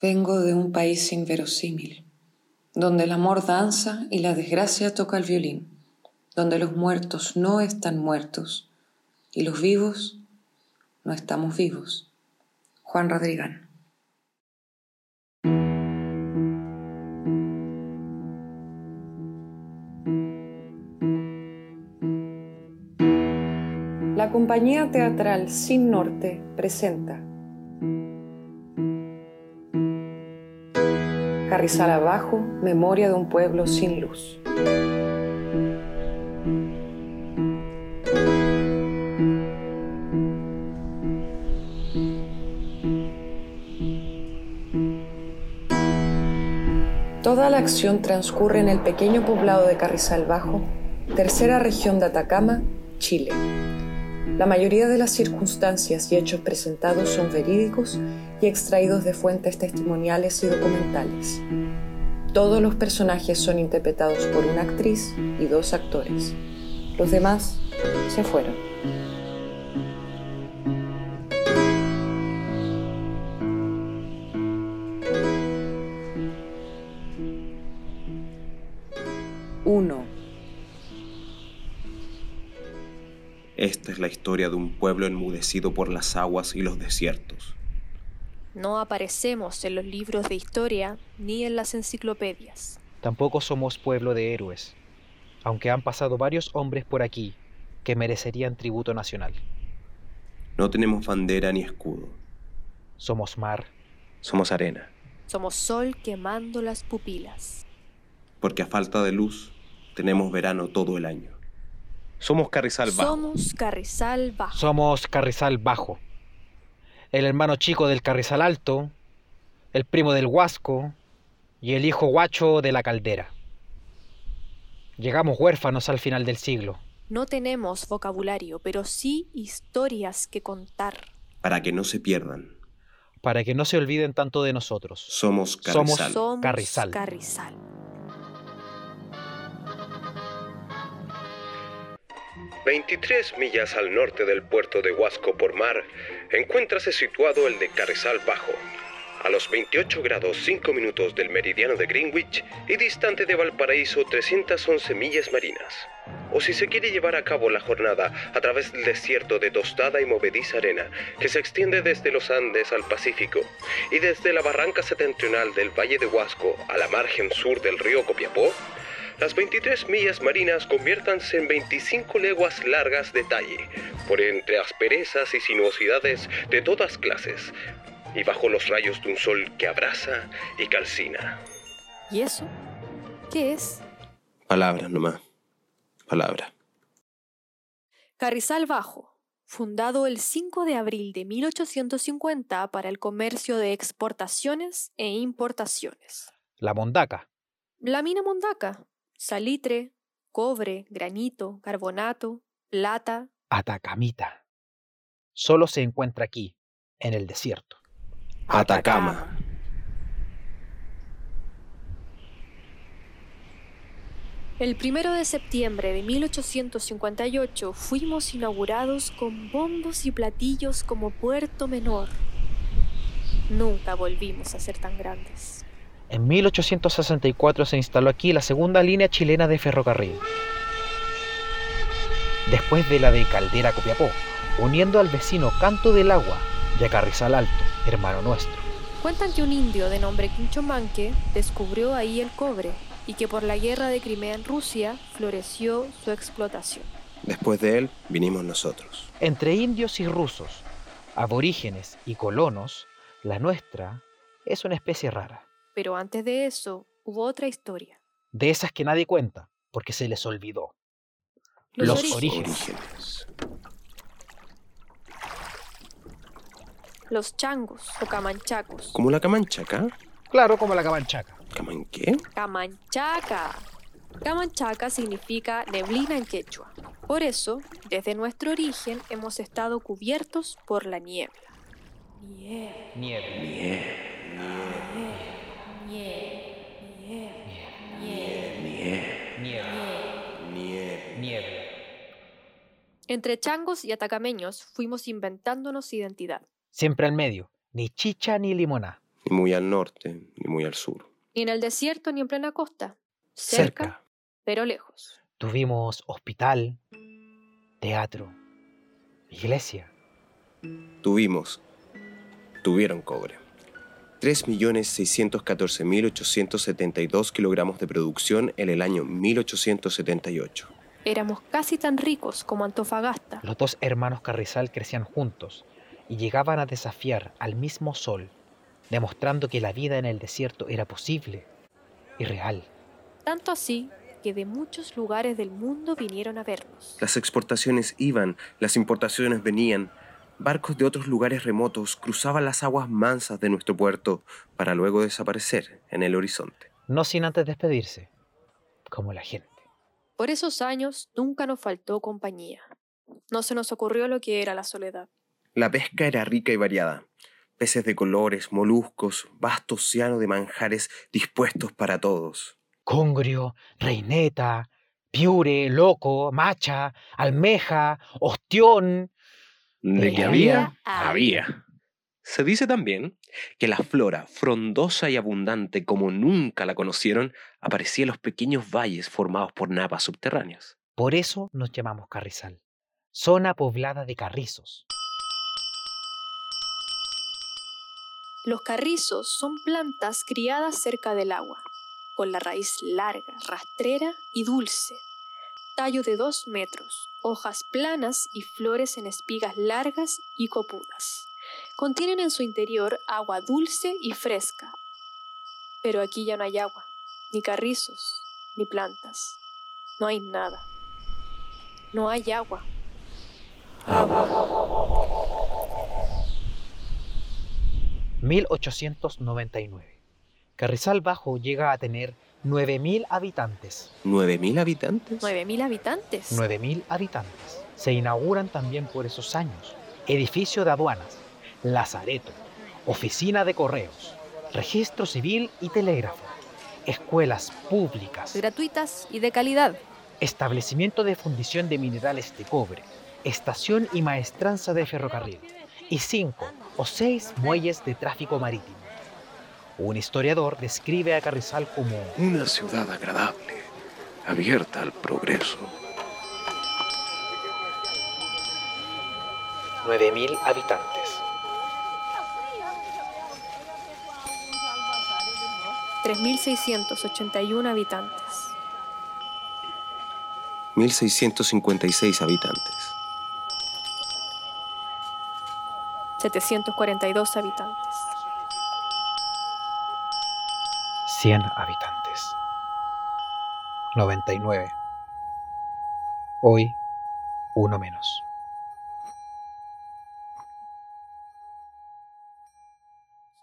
Vengo de un país inverosímil, donde el amor danza y la desgracia toca el violín, donde los muertos no están muertos y los vivos no estamos vivos. Juan Rodrigán. La compañía teatral Sin Norte presenta Carrizal Abajo, Memoria de un pueblo sin luz. Toda la acción transcurre en el pequeño poblado de Carrizal Bajo, tercera región de Atacama, Chile. La mayoría de las circunstancias y hechos presentados son verídicos y extraídos de fuentes testimoniales y documentales. Todos los personajes son interpretados por una actriz y dos actores. Los demás se fueron. Uno. Esta es la historia de un pueblo enmudecido por las aguas y los desiertos. No aparecemos en los libros de historia ni en las enciclopedias. Tampoco somos pueblo de héroes, aunque han pasado varios hombres por aquí que merecerían tributo nacional. No tenemos bandera ni escudo. Somos mar, Somos arena, Somos sol quemando las pupilas. porque a falta de luz tenemos verano todo el año. Somos Carrizal Bajo. Somos Carrizal Bajo. somos Carrizal Bajo, el hermano chico del Carrizal Alto, el primo del Huasco y el hijo guacho de la Caldera. Llegamos huérfanos al final del siglo. No tenemos vocabulario, pero sí historias que contar. Para que no se pierdan, para que no se olviden tanto de nosotros. somos Somos- Carrizal. Somos Carrizal. Carrizal. 23 millas al norte del puerto de Huasco por mar, encuéntrase situado el de Carrizal Bajo, a los 28 grados 5 minutos del meridiano de Greenwich y distante de Valparaíso 311 millas marinas. O si se quiere llevar a cabo la jornada a través del desierto de tostada y movediza arena que se extiende desde los Andes al Pacífico y desde la barranca septentrional del Valle de Huasco a la margen sur del río Copiapó, las 23 millas marinas conviértanse en 25 leguas largas de talle, por entre asperezas y sinuosidades de todas clases, y bajo los rayos de un sol que abraza y calcina. ¿Y eso? ¿Qué es? Palabras nomás. Palabra. Carrizal Bajo, fundado el 5 de abril de 1850 para el comercio de exportaciones e importaciones. La Mondaca, La mina Mondaca, salitre, cobre, granito, carbonato, plata. Atacamita. Solo se encuentra aquí, en el desierto. Atacama. El primero de septiembre de 1858 fuimos inaugurados con bombos y platillos como Puerto Menor. Nunca volvimos a ser tan grandes. En 1864 se instaló aquí la segunda línea chilena de ferrocarril. Después de la de Caldera Copiapó, uniendo al vecino Canto del Agua y a Carrizal Alto, hermano nuestro. Cuentan que un indio de nombre Quinchomanque descubrió ahí el cobre y que por la guerra de Crimea en Rusia floreció su explotación. Después de él vinimos nosotros. Entre indios y rusos, aborígenes y colonos, la nuestra es una especie rara, Pero antes de eso hubo otra historia. de esas que nadie cuenta porque se les olvidó. Los, Los orígenes. Orígenes. Los changos o camanchacos. Como la camanchaca. Claro, como la camanchaca. ¿Caman qué? Camanchaca. Camanchaca significa neblina en quechua. Por eso, desde nuestro origen hemos estado cubiertos por la niebla. Niebla, Nieve. Nieve. Nieve. Entre changos y atacameños fuimos inventándonos identidad. Siempre al medio, ni chicha ni limoná. Ni muy al norte, ni muy al sur. Ni en el desierto ni en plena costa. Cerca, Cerca. pero lejos. Tuvimos hospital, teatro, iglesia. Tuvimos, tuvieron cobre. 3.614.872 kilogramos de producción en el año 1878. Éramos casi tan ricos como Antofagasta. Los dos hermanos Carrizal crecían juntos y llegaban a desafiar al mismo sol, demostrando que la vida en el desierto era posible y real. Tanto así que de muchos lugares del mundo vinieron a vernos. Las exportaciones iban, las importaciones venían. Barcos de otros lugares remotos cruzaban las aguas mansas de nuestro puerto para luego desaparecer en el horizonte. No sin antes despedirse, como la gente. Por esos años nunca nos faltó compañía. No se nos ocurrió lo que era la soledad. La pesca era rica y variada. Peces de colores, moluscos, vasto océano de manjares dispuestos para todos. Congrio, reineta, piure, loco, macha, almeja, ostión. De que había, había. Se dice también que la flora, frondosa y abundante como nunca la conocieron, aparecía en los pequeños valles formados por napas subterráneas. Por eso nos llamamos Carrizal, zona poblada de carrizos. Los carrizos son plantas criadas cerca del agua, con la raíz larga, rastrera y dulce. Tallo de dos metros, hojas planas y flores en espigas largas y copudas. Contienen en su interior agua dulce y fresca. Pero aquí ya no hay agua, ni carrizos, ni plantas. No hay nada. No hay agua. 1899. Carrizal Bajo llega a tener 9.000 habitantes. ¿9.000 habitantes? ¿9.000 habitantes? 9.000 habitantes. Se inauguran también por esos años edificio de aduanas, lazareto, oficina de correos, registro civil y telégrafo, escuelas públicas, Gratuitas y de calidad. establecimiento de fundición de minerales de cobre, estación y maestranza de ferrocarril y cinco o seis muelles de tráfico marítimo. Un historiador describe a Carrizal como Una ciudad agradable, abierta al progreso. 9.000 habitantes. 3.681 habitantes. 1.656 habitantes. 742 habitantes. 100 habitantes. 99. Hoy, uno menos.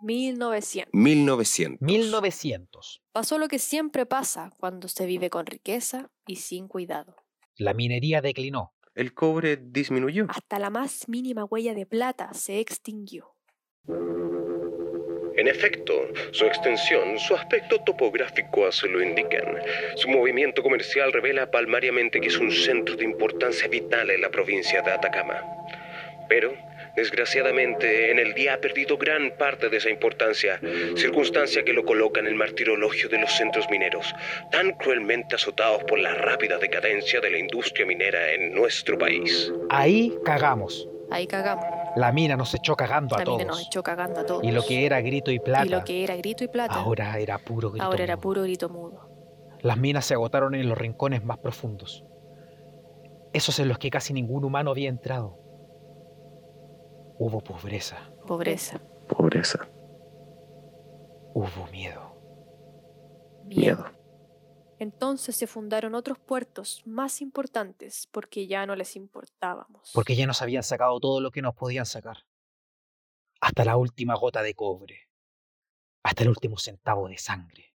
1900. 1900. 1900. Pasó lo que siempre pasa cuando se vive con riqueza y sin cuidado. La minería declinó. El cobre disminuyó. Hasta la más mínima huella de plata se extinguió. En efecto, su extensión, su aspecto topográfico así lo indican. Su movimiento comercial revela palmariamente que es un centro de importancia vital en la provincia de Atacama. Pero, desgraciadamente, en el día ha perdido gran parte de esa importancia, circunstancia que lo coloca en el martirologio de los centros mineros, tan cruelmente azotados por la rápida decadencia de la industria minera en nuestro país. Ahí cagamos. Ahí cagamos. La mina nos echó cagando a También todos. nos echó cagando a todos. Y lo que era grito y plata, Y lo que era grito y plata. ahora era puro grito. ahora era puro grito mudo. Las minas se agotaron en los rincones más profundos. Esos en los que casi ningún humano había entrado. Hubo pobreza, Pobreza. Pobreza, hubo miedo. miedo. Entonces se fundaron otros puertos más importantes porque ya no les importábamos. Porque ya nos habían sacado todo lo que nos podían sacar. Hasta la última gota de cobre. Hasta el último centavo de sangre.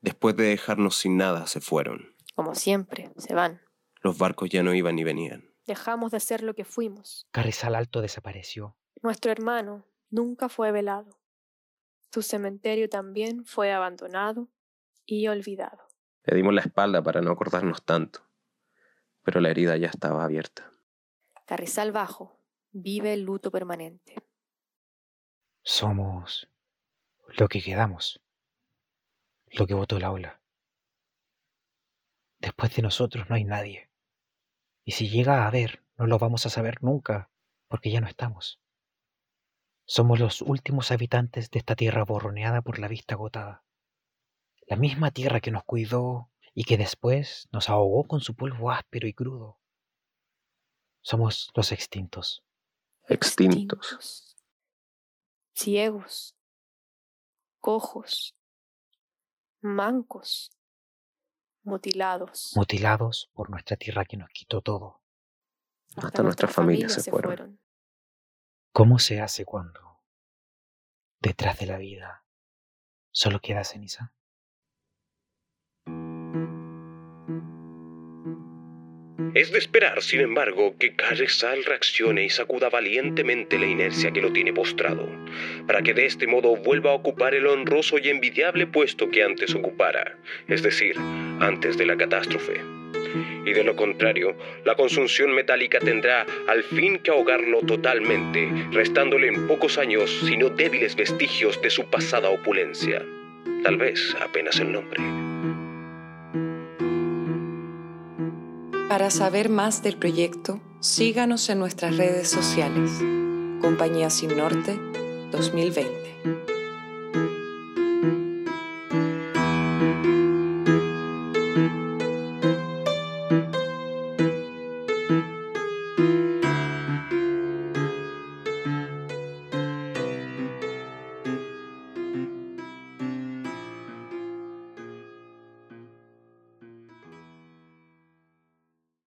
Después de dejarnos sin nada, se fueron. Como siempre, se van. Los barcos ya no iban ni venían. Dejamos de ser lo que fuimos. Carrizal Alto desapareció. Nuestro hermano nunca fue velado. Su cementerio también fue abandonado y olvidado. Le dimos la espalda para no acordarnos tanto. Pero la herida ya estaba abierta. Carrizal Bajo vive el luto permanente. Somos lo que quedamos, lo que votó la ola. Después de nosotros no hay nadie. Y si llega a haber, no lo vamos a saber nunca, porque ya no estamos. Somos los últimos habitantes de esta tierra borroneada por la vista agotada. La misma tierra que nos cuidó y que después nos ahogó con su polvo áspero y crudo. Somos los extintos. Extintos. Ciegos. Cojos. Mancos. Mutilados. Mutilados por nuestra tierra que nos quitó todo. Hasta, nuestras familias se fueron. ¿Cómo se hace cuando detrás de la vida solo queda ceniza? Es de esperar, sin embargo, que Carrizal reaccione y sacuda valientemente la inercia que lo tiene postrado, para que de este modo vuelva a ocupar el honroso y envidiable puesto que antes ocupara, es decir, antes de la catástrofe. Y de lo contrario, la consunción metálica tendrá al fin que ahogarlo totalmente, restándole en pocos años, sino débiles vestigios de su pasada opulencia. Tal vez apenas el nombre. Para saber más del proyecto, síganos en nuestras redes sociales. Compañía Sin Norte 2020.